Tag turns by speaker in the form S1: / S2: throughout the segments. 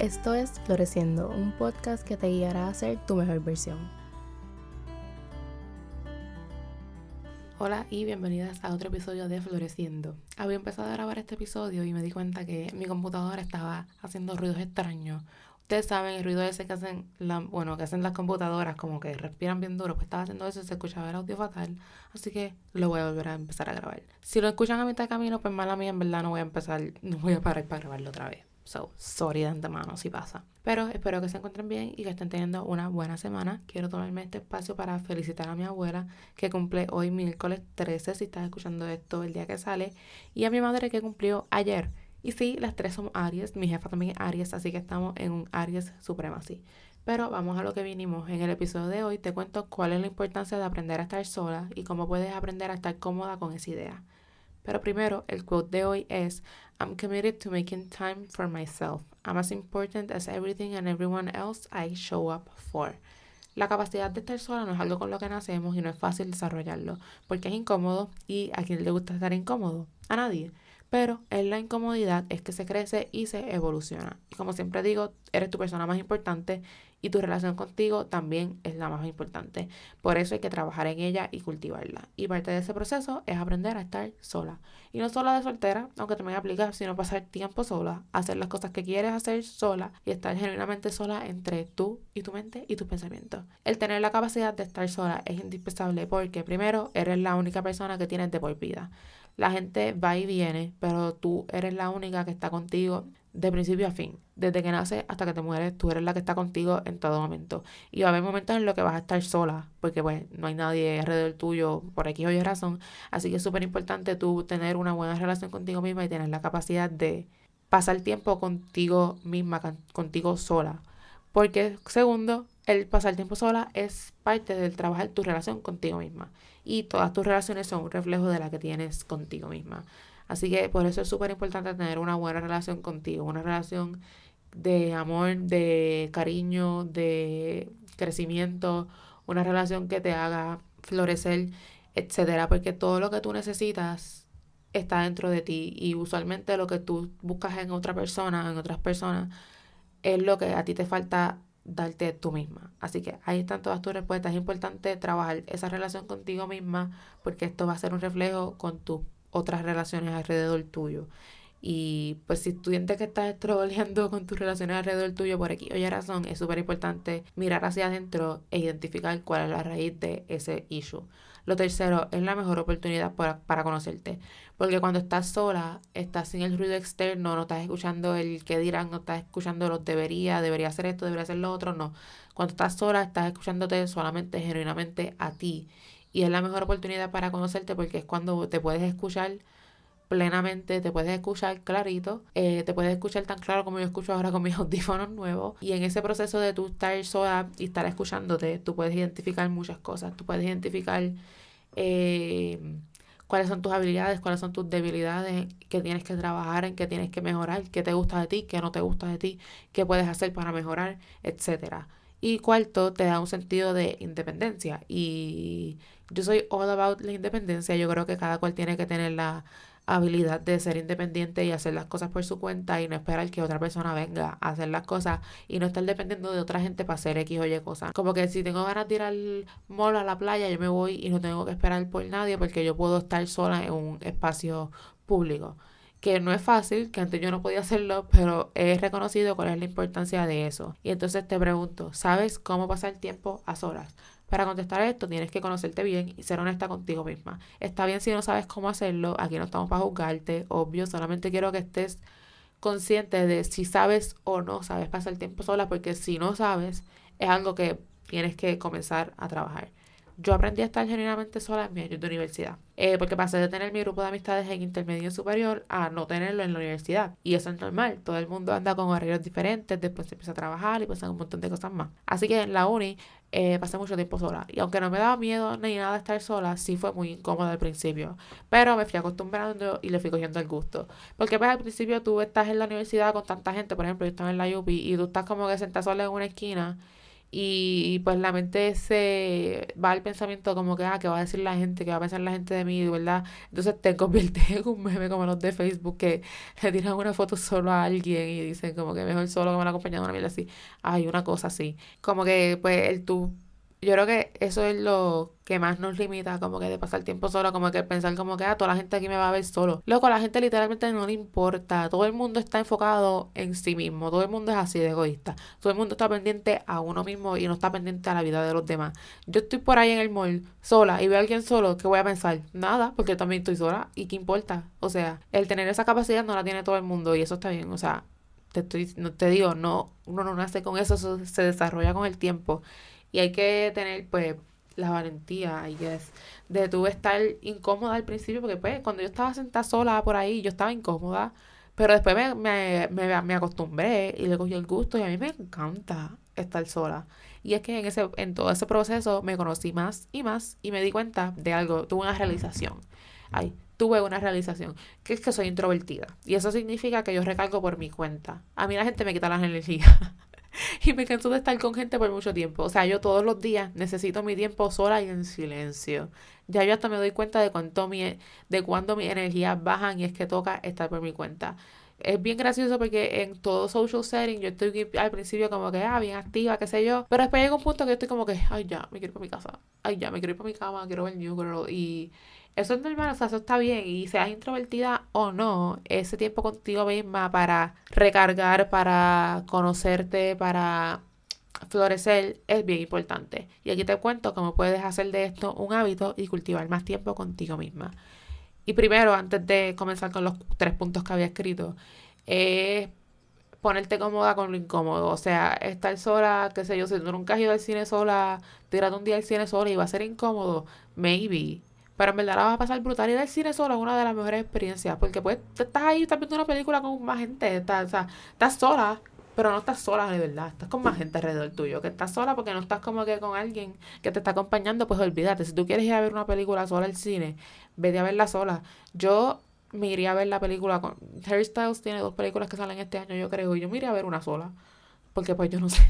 S1: Esto es Floreciendo, un podcast que te guiará a ser tu mejor versión. Hola y bienvenidas a otro episodio de Floreciendo. Había empezado a grabar este episodio y me di cuenta que mi computadora estaba haciendo ruidos extraños. Ustedes saben el ruido ese que hacen, bueno, que hacen las computadoras, como que respiran bien duro, pues estaba haciendo eso y se escuchaba el audio fatal. Así que lo voy a volver a empezar a grabar. Si lo escuchan a mitad de camino, pues mala mía, en verdad no voy a empezar, no voy a parar para grabarlo otra vez. So, sorry de antemano si pasa. Pero espero que se encuentren bien y que estén teniendo una buena semana. Quiero tomarme este espacio para felicitar a mi abuela que cumple hoy miércoles 13, si estás escuchando esto el día que sale, y a mi madre que cumplió ayer. Y sí, las tres somos Aries, mi jefa también es Aries, así que estamos en un Aries Supremacy. Pero vamos a lo que vinimos. En el episodio de hoy te cuento cuál es la importancia de aprender a estar sola y cómo puedes aprender a estar cómoda con esa idea. Pero primero, el quote de hoy es I'm committed to making time for myself. I'm as important as everything and everyone else I show up for. La capacidad de estar sola no es algo con lo que nacemos y no es fácil desarrollarlo, porque es incómodo y a quién le gusta estar incómodo, a nadie. Pero en la incomodidad es que se crece y se evoluciona. Y como siempre digo, eres tu persona más importante y tu relación contigo también es la más importante. Por eso hay que trabajar en ella y cultivarla. Y parte de ese proceso es aprender a estar sola. Y no sola de soltera, aunque también aplica, sino pasar tiempo sola, hacer las cosas que quieres hacer sola y estar genuinamente sola entre tú y tu mente y tus pensamientos. El tener la capacidad de estar sola es indispensable porque primero eres la única persona que tienes de vida. La gente va y viene, pero tú eres la única que está contigo de principio a fin. Desde que naces hasta que te mueres, tú eres la que está contigo en todo momento. Y va a haber momentos en los que vas a estar sola, porque pues no hay nadie alrededor tuyo por aquí o razón. Así que es súper importante tú tener una buena relación contigo misma y tener la capacidad de pasar tiempo contigo misma, contigo sola. Porque segundo, el pasar tiempo sola es parte del trabajar tu relación contigo misma. Y todas tus relaciones son un reflejo de la que tienes contigo misma. Así que por eso es súper importante tener una buena relación contigo, una relación de amor, de cariño, de crecimiento, una relación que te haga florecer, etcétera, porque todo lo que tú necesitas está dentro de ti y usualmente lo que tú buscas en otra persona, en otras personas, es lo que a ti te falta darte tú misma. Así que ahí están todas tus respuestas. Es importante trabajar esa relación contigo misma porque esto va a ser un reflejo con tu otras relaciones alrededor tuyo. Y pues si tú sientes que estás trabajando con tus relaciones alrededor tuyo por aquí oye razón, es súper importante mirar hacia adentro e identificar cuál es la raíz de ese issue. Lo tercero, es la mejor oportunidad para, para conocerte. Porque cuando estás sola, estás sin el ruido externo, no estás escuchando el que dirán, no estás escuchando los debería, debería hacer esto, debería hacer lo otro, no. Cuando estás sola, estás escuchándote solamente, genuinamente a ti. Y es la mejor oportunidad para conocerte porque es cuando te puedes escuchar plenamente, te puedes escuchar clarito, eh, te puedes escuchar tan claro como yo escucho ahora con mis audífonos nuevos. Y en ese proceso de tú estar sola y estar escuchándote, tú puedes identificar muchas cosas. Tú puedes identificar eh, cuáles son tus habilidades, cuáles son tus debilidades, qué tienes que trabajar, en qué tienes que mejorar, qué te gusta de ti, qué no te gusta de ti, qué puedes hacer para mejorar, etcétera. Y cuarto, te da un sentido de independencia. Y yo soy all about la independencia. Yo creo que cada cual tiene que tener la habilidad de ser independiente y hacer las cosas por su cuenta y no esperar que otra persona venga a hacer las cosas y no estar dependiendo de otra gente para hacer X o Y cosas. Como que si tengo ganas de ir al mall a la playa, yo me voy y no tengo que esperar por nadie porque yo puedo estar sola en un espacio público que no es fácil, que antes yo no podía hacerlo, pero he reconocido cuál es la importancia de eso. Y entonces te pregunto, ¿sabes cómo pasar tiempo a solas? Para contestar esto tienes que conocerte bien y ser honesta contigo misma. Está bien si no sabes cómo hacerlo, aquí no estamos para juzgarte, obvio, solamente quiero que estés consciente de si sabes o no sabes pasar tiempo sola, porque si no sabes, es algo que tienes que comenzar a trabajar yo aprendí a estar genuinamente sola en mi año de universidad. Eh, porque pasé de tener mi grupo de amistades en intermedio superior a no tenerlo en la universidad. Y eso es normal. Todo el mundo anda con horarios diferentes, después se empieza a trabajar y pasan un montón de cosas más. Así que en la uni eh, pasé mucho tiempo sola. Y aunque no me daba miedo ni nada estar sola, sí fue muy incómodo al principio. Pero me fui acostumbrando y le fui cogiendo el gusto. Porque pues al principio tú estás en la universidad con tanta gente, por ejemplo, yo estaba en la UPI y tú estás como que sentada sola en una esquina y pues la mente se va al pensamiento como que, ah, ¿qué va a decir la gente? ¿Qué va a pensar la gente de mí? ¿Verdad? Entonces te conviertes en un meme como los de Facebook que le tiran una foto solo a alguien y dicen como que mejor solo que me la acompañado una mierda así. Ay, una cosa así. Como que pues el tú yo creo que eso es lo que más nos limita, como que de pasar tiempo solo, como que pensar como que, ah, toda la gente aquí me va a ver solo. Loco, a la gente literalmente no le importa. Todo el mundo está enfocado en sí mismo. Todo el mundo es así de egoísta. Todo el mundo está pendiente a uno mismo y no está pendiente a la vida de los demás. Yo estoy por ahí en el mall sola y veo a alguien solo, ¿qué voy a pensar? Nada, porque también estoy sola. ¿Y qué importa? O sea, el tener esa capacidad no la tiene todo el mundo y eso está bien. O sea, te, estoy, te digo, no, uno no nace con eso, eso se desarrolla con el tiempo. Y hay que tener, pues, la valentía, I guess, de tú estar incómoda al principio, porque pues cuando yo estaba sentada sola por ahí, yo estaba incómoda, pero después me, me, me, me acostumbré y le cogí el gusto y a mí me encanta estar sola. Y es que en, ese, en todo ese proceso me conocí más y más y me di cuenta de algo, tuve una realización. Ay, tuve una realización, que es que soy introvertida. Y eso significa que yo recargo por mi cuenta. A mí la gente me quita las energías. y me canso de estar con gente por mucho tiempo. O sea, yo todos los días necesito mi tiempo sola y en silencio. Ya yo hasta me doy cuenta de cuánto mi, de cuándo mis energías bajan y es que toca estar por mi cuenta. Es bien gracioso porque en todo social setting yo estoy al principio como que, ah, bien activa, qué sé yo. Pero después llega un punto que yo estoy como que, ay, ya, me quiero ir para mi casa. Ay, ya, me quiero ir para mi cama, quiero ver New Girl. Y eso es normal, o sea, eso está bien. Y seas introvertida o no, ese tiempo contigo misma para recargar, para conocerte, para florecer es bien importante. Y aquí te cuento cómo puedes hacer de esto un hábito y cultivar más tiempo contigo misma. Y primero, antes de comenzar con los tres puntos que había escrito, es ponerte cómoda con lo incómodo. O sea, estar sola, qué sé yo, si tú nunca has ido al cine sola, tirate un día al cine sola y va a ser incómodo, maybe. Pero en verdad la vas a pasar brutal. Y el cine solo es una de las mejores experiencias. Porque pues estás ahí, estás viendo una película con más gente. Estás, o sea, estás sola, pero no estás sola de verdad. Estás con más gente alrededor tuyo. Que estás sola porque no estás como que con alguien que te está acompañando. Pues olvídate. Si tú quieres ir a ver una película sola al cine, vete a verla sola. Yo me iría a ver la película con. Harry Styles tiene dos películas que salen este año, yo creo. Y yo me iría a ver una sola. Porque pues yo no sé.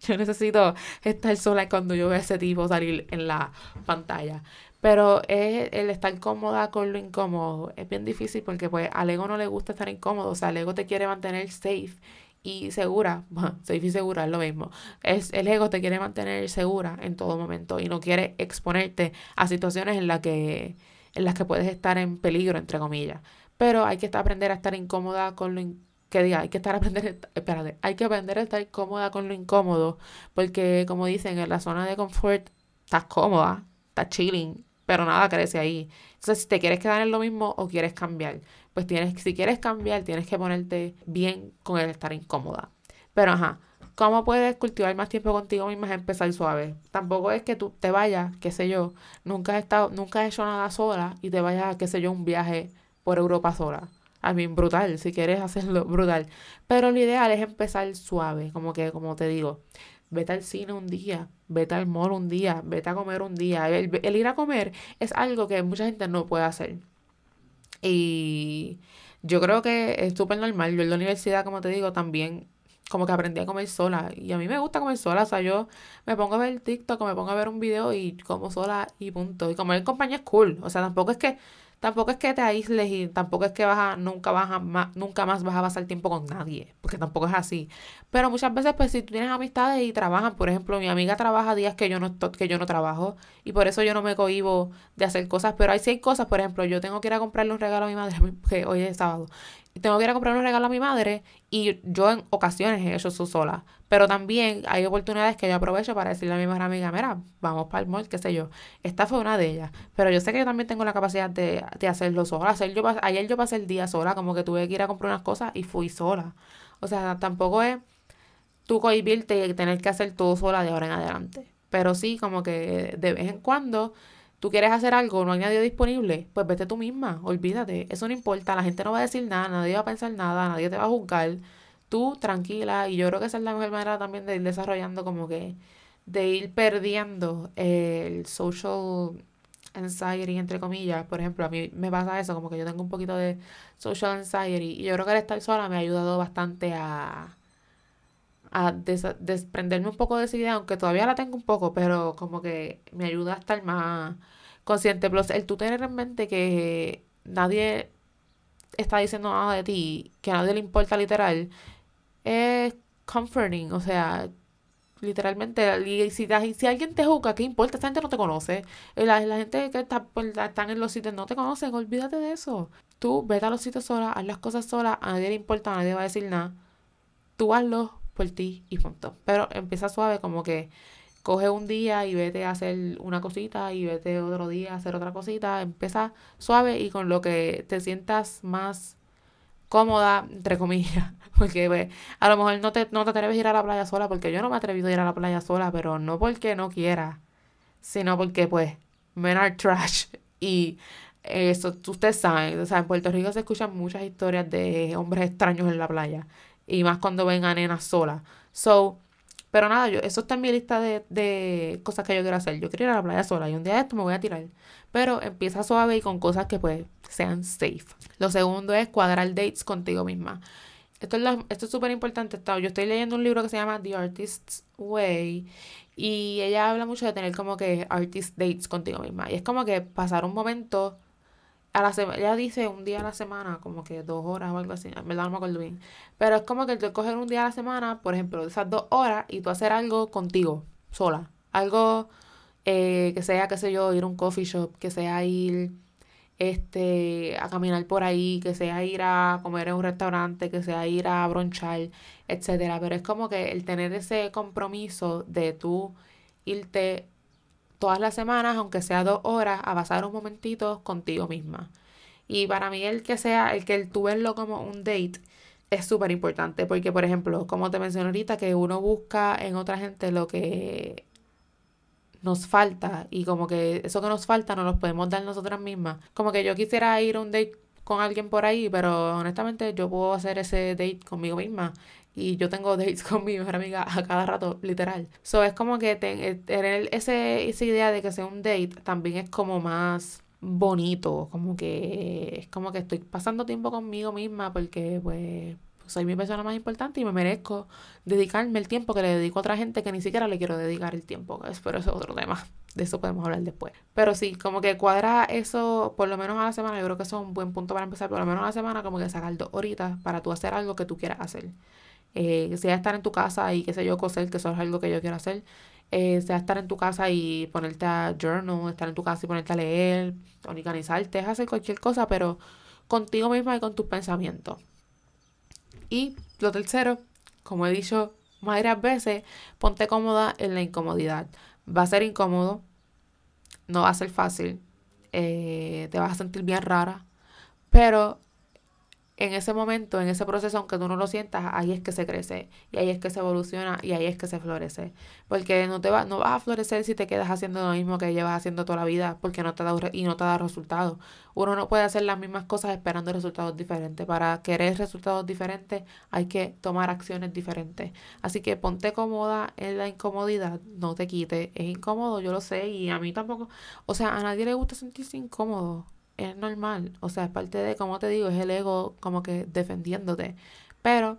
S1: yo necesito estar sola cuando yo vea a ese tipo salir en la pantalla. Pero es el estar cómoda con lo incómodo. Es bien difícil porque pues al ego no le gusta estar incómodo. O sea, el ego te quiere mantener safe y segura. Safe y segura es lo mismo. Es, el ego te quiere mantener segura en todo momento y no quiere exponerte a situaciones en las que, en las que puedes estar en peligro, entre comillas. Pero hay que aprender a estar incómoda con lo que diga, hay que estar aprender, espérate, hay que aprender a estar cómoda con lo incómodo, porque como dicen, en la zona de confort estás cómoda, estás chilling, pero nada crece ahí. Entonces, si te quieres quedar en lo mismo o quieres cambiar, pues tienes, si quieres cambiar, tienes que ponerte bien con el estar incómoda. Pero ajá, ¿cómo puedes cultivar más tiempo contigo misma? Es empezar suave. Tampoco es que tú te vayas, qué sé yo, nunca has estado, nunca has hecho nada sola y te vayas, qué sé yo, un viaje por Europa sola. A mí, brutal, si quieres hacerlo, brutal. Pero lo ideal es empezar suave, como que, como te digo, vete al cine un día, vete al mall un día, vete a comer un día. El, ir a comer es algo que mucha gente no puede hacer. Y yo creo que es súper normal. Yo en la universidad, como te digo, también como que aprendí a comer sola. Y a mí me gusta comer sola. O sea, yo me pongo a ver TikTok, me pongo a ver un video y como sola y punto. Y comer en compañía es cool. O sea, tampoco es que tampoco es que te aísles y tampoco es que vas a, nunca vas a, nunca más vas a pasar tiempo con nadie, porque tampoco es así. Pero muchas veces, pues, si tú tienes amistades y trabajan, por ejemplo, mi amiga trabaja días que yo no, que yo no trabajo, y por eso yo no me cohibo de hacer cosas, pero hay seis cosas, por ejemplo, yo tengo que ir a comprarle un regalo a mi madre, que hoy es sábado, tengo que ir a comprar un regalo a mi madre y yo en ocasiones he hecho eso sola. Pero también hay oportunidades que yo aprovecho para decirle a mi mejor amiga, mira, vamos para el mall, qué sé yo. Esta fue una de ellas. Pero yo sé que yo también tengo la capacidad de, de hacerlo sola. Hacer yo, ayer yo pasé el día sola, como que tuve que ir a comprar unas cosas y fui sola. O sea, tampoco es tú cohibirte y tener que hacer todo sola de ahora en adelante. Pero sí, como que de vez en cuando tú quieres hacer algo, no hay nadie disponible, pues vete tú misma, olvídate, eso no importa, la gente no va a decir nada, nadie va a pensar nada, nadie te va a juzgar, tú tranquila, y yo creo que esa es la mejor manera también de ir desarrollando como que, de ir perdiendo el social anxiety, entre comillas, por ejemplo, a mí me pasa eso, como que yo tengo un poquito de social anxiety, y yo creo que el estar sola me ha ayudado bastante a a desprenderme un poco de esa idea, aunque todavía la tengo un poco, pero como que me ayuda a estar más consciente. Plus, el tú tener en mente que nadie está diciendo nada de ti, que a nadie le importa literal, es comforting, o sea, literalmente, si, si alguien te juzga, ¿qué importa? Esta gente no te conoce. La, la gente que está, están en los sitios no te conocen, olvídate de eso. Tú vete a los sitios sola, haz las cosas sola, a nadie le importa, nadie va a decir nada. Tú hazlo por ti y punto. Pero empieza suave, como que coge un día y vete a hacer una cosita y vete otro día a hacer otra cosita. Empieza suave y con lo que te sientas más cómoda, entre comillas. Porque pues, a lo mejor no te, no te atreves a ir a la playa sola, porque yo no me he atrevido a ir a la playa sola, pero no porque no quiera, sino porque pues men are trash. Y eso, ustedes saben, o sea, en Puerto Rico se escuchan muchas historias de hombres extraños en la playa. Y más cuando ven a nenas solas. So, pero nada, yo, eso está en mi lista de, de cosas que yo quiero hacer. Yo quiero ir a la playa sola y un día de esto me voy a tirar. Pero empieza suave y con cosas que pues sean safe. Lo segundo es cuadrar dates contigo misma. Esto es, esto es súper importante. Yo estoy leyendo un libro que se llama The Artist's Way y ella habla mucho de tener como que artist dates contigo misma. Y es como que pasar un momento a la semana, ella dice un día a la semana, como que dos horas o algo así, en verdad no me acuerdo bien. Pero es como que tú coger un día a la semana, por ejemplo, esas dos horas y tú hacer algo contigo, sola. Algo eh, que sea, qué sé yo, ir a un coffee shop, que sea ir este, a caminar por ahí, que sea ir a comer en un restaurante, que sea ir a bronchar, etcétera. Pero es como que el tener ese compromiso de tú irte todas las semanas, aunque sea dos horas, a pasar un momentito contigo misma. Y para mí el que sea, el que el tú verlo como un date es súper importante, porque por ejemplo, como te mencioné ahorita, que uno busca en otra gente lo que nos falta y como que eso que nos falta no lo podemos dar nosotras mismas. Como que yo quisiera ir a un date con alguien por ahí, pero honestamente yo puedo hacer ese date conmigo misma y yo tengo dates con mi mejor amiga a cada rato, literal. So es como que eh, tener ese, esa idea de que sea un date también es como más bonito, como que es como que estoy pasando tiempo conmigo misma porque pues soy mi persona más importante y me merezco dedicarme el tiempo que le dedico a otra gente que ni siquiera le quiero dedicar el tiempo. Pero eso es otro tema. De eso podemos hablar después. Pero sí, como que cuadra eso por lo menos a la semana. Yo creo que eso es un buen punto para empezar. Por lo menos a la semana, como que sacar dos horitas para tú hacer algo que tú quieras hacer. Eh, sea estar en tu casa y qué sé yo, coser, que eso es algo que yo quiero hacer. Eh, sea estar en tu casa y ponerte a journal, estar en tu casa y ponerte a leer, organizarte, es hacer cualquier cosa, pero contigo misma y con tus pensamientos. Y lo tercero, como he dicho varias veces, ponte cómoda en la incomodidad. Va a ser incómodo, no va a ser fácil, eh, te vas a sentir bien rara, pero en ese momento, en ese proceso, aunque tú no lo sientas, ahí es que se crece y ahí es que se evoluciona y ahí es que se florece. Porque no te va, no vas a florecer si te quedas haciendo lo mismo que llevas haciendo toda la vida porque no te da y no te da resultados. Uno no puede hacer las mismas cosas esperando resultados diferentes. Para querer resultados diferentes hay que tomar acciones diferentes. Así que ponte cómoda en la incomodidad, no te quites. Es incómodo, yo lo sé y a mí tampoco. O sea, a nadie le gusta sentirse incómodo es normal. O sea, es parte de, como te digo, es el ego como que defendiéndote. Pero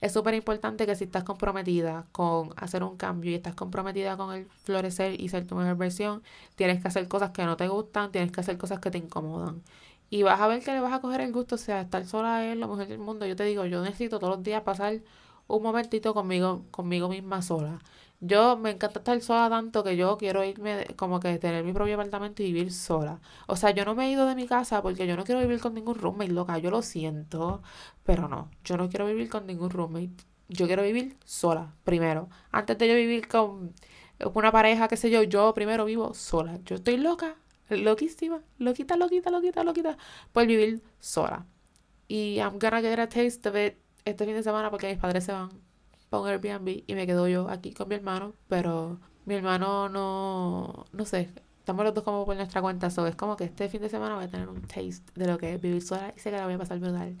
S1: es súper importante que si estás comprometida con hacer un cambio y estás comprometida con el florecer y ser tu mejor versión, tienes que hacer cosas que no te gustan, tienes que hacer cosas que te incomodan. Y vas a ver que le vas a coger el gusto, o sea, estar sola es lo mejor del mundo. Yo te digo, yo necesito todos los días pasar un momentito conmigo, conmigo misma sola. Yo me encanta estar sola tanto que yo quiero irme, como que tener mi propio apartamento y vivir sola. O sea, yo no me he ido de mi casa porque yo no quiero vivir con ningún roommate, loca. Yo lo siento, pero no. Yo no quiero vivir con ningún roommate. Yo quiero vivir sola, primero. Antes de yo vivir con una pareja, qué sé yo, yo primero vivo sola. Yo estoy loca, loquísima, loquita, loquita, loquita, loquita, por vivir sola. Y I'm gonna get a taste of it este fin de semana porque mis padres se van para un Airbnb y me quedo yo aquí con mi hermano, pero mi hermano no, no sé, estamos los dos como por nuestra cuenta, so es como que este fin de semana voy a tener un taste de lo que es vivir sola y sé que la voy a pasar brutal.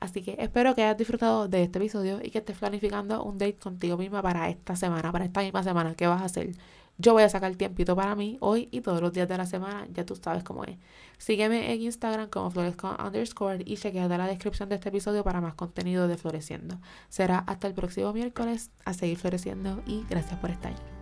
S1: Así que espero que hayas disfrutado de este episodio y que estés planificando un date contigo misma para esta semana, para esta misma semana. ¿Qué vas a hacer? Yo voy a sacar tiempito para mí hoy y todos los días de la semana, ya tú sabes cómo es. Sígueme en Instagram como florescon underscore y chequea la descripción de este episodio para más contenido de Floreciendo. Será hasta el próximo miércoles a seguir floreciendo y gracias por estar.